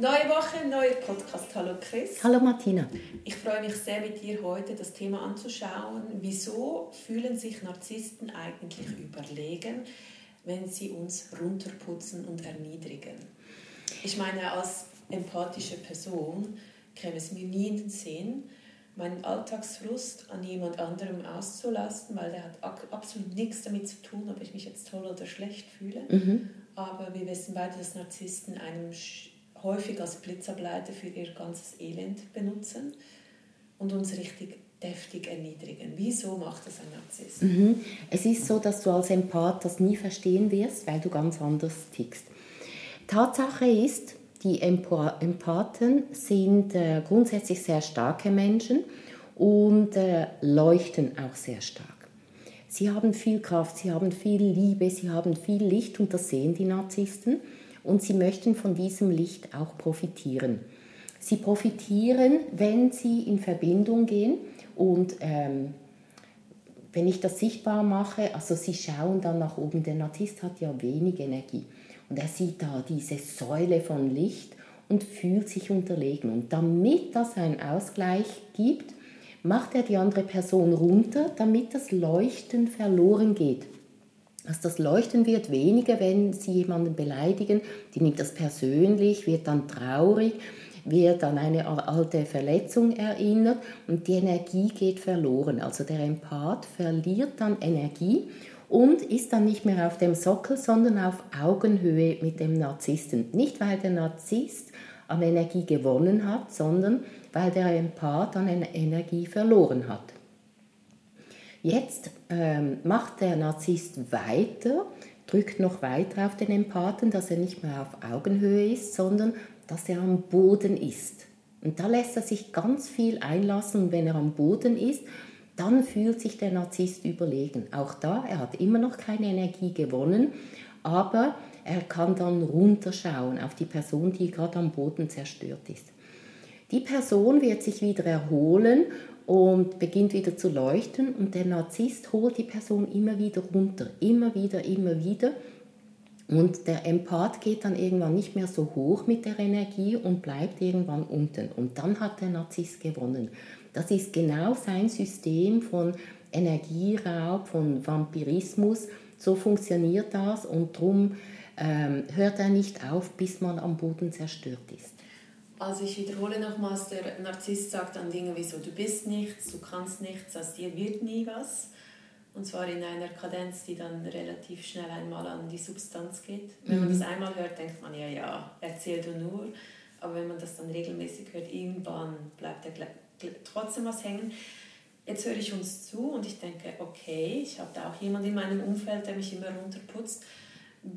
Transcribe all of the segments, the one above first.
Neue Woche, neuer Podcast. Hallo Chris. Hallo Martina. Ich freue mich sehr mit dir heute das Thema anzuschauen. Wieso fühlen sich Narzissten eigentlich überlegen, wenn sie uns runterputzen und erniedrigen? Ich meine, als empathische Person käme es mir nie in den Sinn, meinen Alltagsfrust an jemand anderem auszulasten, weil der hat absolut nichts damit zu tun, ob ich mich jetzt toll oder schlecht fühle. Mhm. Aber wir wissen beide, dass Narzissten einem häufig als Blitzableiter für ihr ganzes Elend benutzen und uns richtig deftig erniedrigen. Wieso macht das ein Narzisst? Mhm. Es ist so, dass du als Empath das nie verstehen wirst, weil du ganz anders tickst. Tatsache ist, die Empathen sind äh, grundsätzlich sehr starke Menschen und äh, leuchten auch sehr stark. Sie haben viel Kraft, sie haben viel Liebe, sie haben viel Licht und das sehen die Narzissten und sie möchten von diesem Licht auch profitieren. Sie profitieren, wenn sie in Verbindung gehen und ähm, wenn ich das sichtbar mache, also sie schauen dann nach oben, der Narzisst hat ja wenig Energie und er sieht da diese Säule von Licht und fühlt sich unterlegen. Und damit das einen Ausgleich gibt, macht er die andere Person runter, damit das Leuchten verloren geht. Also das Leuchten wird weniger, wenn Sie jemanden beleidigen, die nimmt das persönlich, wird dann traurig, wird an eine alte Verletzung erinnert und die Energie geht verloren. Also der Empath verliert dann Energie und ist dann nicht mehr auf dem Sockel, sondern auf Augenhöhe mit dem Narzissten. Nicht, weil der Narzisst an Energie gewonnen hat, sondern weil der Empath an Energie verloren hat. Jetzt ähm, macht der Narzisst weiter, drückt noch weiter auf den Empathen, dass er nicht mehr auf Augenhöhe ist, sondern dass er am Boden ist. Und da lässt er sich ganz viel einlassen und wenn er am Boden ist, dann fühlt sich der Narzisst überlegen. Auch da, er hat immer noch keine Energie gewonnen, aber er kann dann runterschauen auf die Person, die gerade am Boden zerstört ist. Die Person wird sich wieder erholen und beginnt wieder zu leuchten und der Narzisst holt die Person immer wieder runter, immer wieder, immer wieder. Und der Empath geht dann irgendwann nicht mehr so hoch mit der Energie und bleibt irgendwann unten. Und dann hat der Narzisst gewonnen. Das ist genau sein System von Energieraub, von Vampirismus. So funktioniert das und darum ähm, hört er nicht auf, bis man am Boden zerstört ist. Also ich wiederhole nochmals, der Narzisst sagt dann Dinge wie so, du bist nichts, du kannst nichts, aus dir wird nie was. Und zwar in einer Kadenz, die dann relativ schnell einmal an die Substanz geht. Wenn man mhm. das einmal hört, denkt man, ja, ja, erzähl du nur. Aber wenn man das dann regelmäßig hört, irgendwann bleibt da trotzdem was hängen. Jetzt höre ich uns zu und ich denke, okay, ich habe da auch jemanden in meinem Umfeld, der mich immer runterputzt.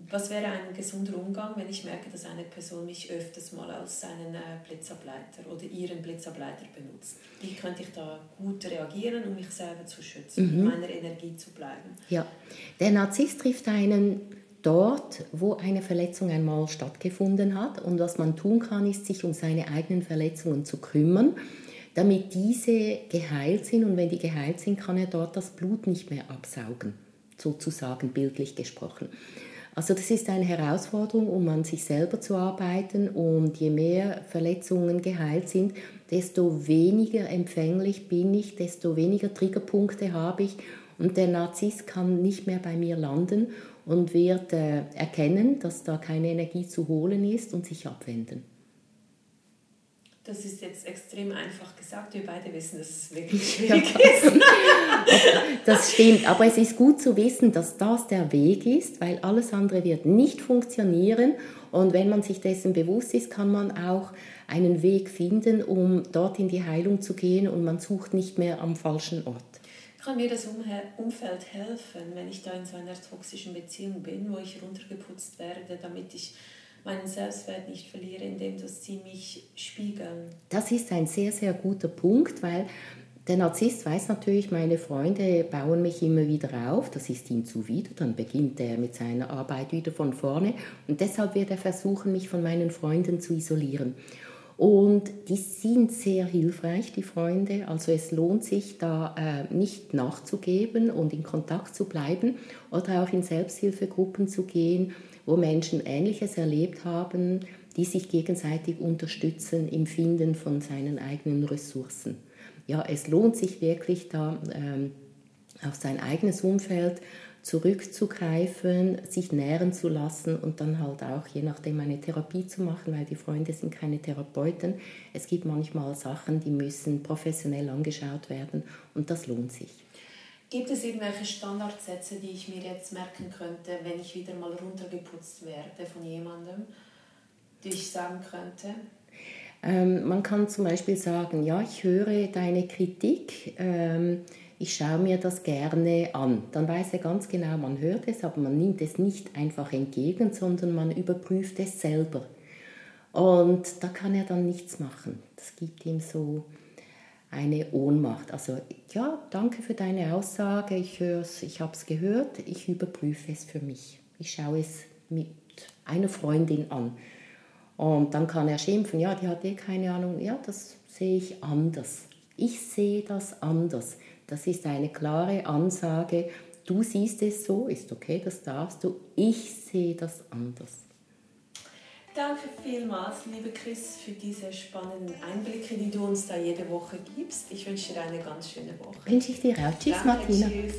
Was wäre ein gesunder Umgang, wenn ich merke, dass eine Person mich öfters mal als seinen äh, Blitzableiter oder ihren Blitzableiter benutzt? Wie könnte ich da gut reagieren, um mich selber zu schützen, mhm. meiner Energie zu bleiben? Ja, der Narzisst trifft einen dort, wo eine Verletzung einmal stattgefunden hat. Und was man tun kann, ist, sich um seine eigenen Verletzungen zu kümmern, damit diese geheilt sind. Und wenn die geheilt sind, kann er dort das Blut nicht mehr absaugen, sozusagen bildlich gesprochen. Also das ist eine Herausforderung, um an sich selber zu arbeiten und je mehr Verletzungen geheilt sind, desto weniger empfänglich bin ich, desto weniger Triggerpunkte habe ich und der Narzisst kann nicht mehr bei mir landen und wird äh, erkennen, dass da keine Energie zu holen ist und sich abwenden. Das ist jetzt extrem einfach gesagt. Wir beide wissen, dass es wirklich schwierig ist. das stimmt, aber es ist gut zu wissen, dass das der Weg ist, weil alles andere wird nicht funktionieren. Und wenn man sich dessen bewusst ist, kann man auch einen Weg finden, um dort in die Heilung zu gehen und man sucht nicht mehr am falschen Ort. Kann mir das Umfeld helfen, wenn ich da in so einer toxischen Beziehung bin, wo ich runtergeputzt werde, damit ich meinen Selbstwert nicht verliere, indem dass sie mich spiegeln. Das ist ein sehr, sehr guter Punkt, weil der Narzisst weiß natürlich, meine Freunde bauen mich immer wieder auf, das ist ihm zuwider, dann beginnt er mit seiner Arbeit wieder von vorne und deshalb wird er versuchen, mich von meinen Freunden zu isolieren. Und die sind sehr hilfreich, die Freunde. Also es lohnt sich da äh, nicht nachzugeben und in Kontakt zu bleiben oder auch in Selbsthilfegruppen zu gehen, wo Menschen Ähnliches erlebt haben, die sich gegenseitig unterstützen im Finden von seinen eigenen Ressourcen. Ja, es lohnt sich wirklich da ähm, auf sein eigenes Umfeld zurückzugreifen, sich nähren zu lassen und dann halt auch je nachdem eine Therapie zu machen, weil die Freunde sind keine Therapeuten. Es gibt manchmal Sachen, die müssen professionell angeschaut werden und das lohnt sich. Gibt es irgendwelche Standardsätze, die ich mir jetzt merken könnte, wenn ich wieder mal runtergeputzt werde von jemandem, die ich sagen könnte? Ähm, man kann zum Beispiel sagen, ja, ich höre deine Kritik. Ähm, ich schaue mir das gerne an. Dann weiß er ganz genau, man hört es, aber man nimmt es nicht einfach entgegen, sondern man überprüft es selber. Und da kann er dann nichts machen. Das gibt ihm so eine Ohnmacht. Also ja, danke für deine Aussage, ich, ich habe es gehört, ich überprüfe es für mich. Ich schaue es mit einer Freundin an. Und dann kann er schimpfen, ja, die hat eh keine Ahnung, ja, das sehe ich anders. Ich sehe das anders. Das ist eine klare Ansage. Du siehst es so, ist okay, das darfst du. Ich sehe das anders. Danke vielmals, liebe Chris, für diese spannenden Einblicke, die du uns da jede Woche gibst. Ich wünsche dir eine ganz schöne Woche. Wünsche ich dir auch. Tschüss, Danke, Martina. Tschüss.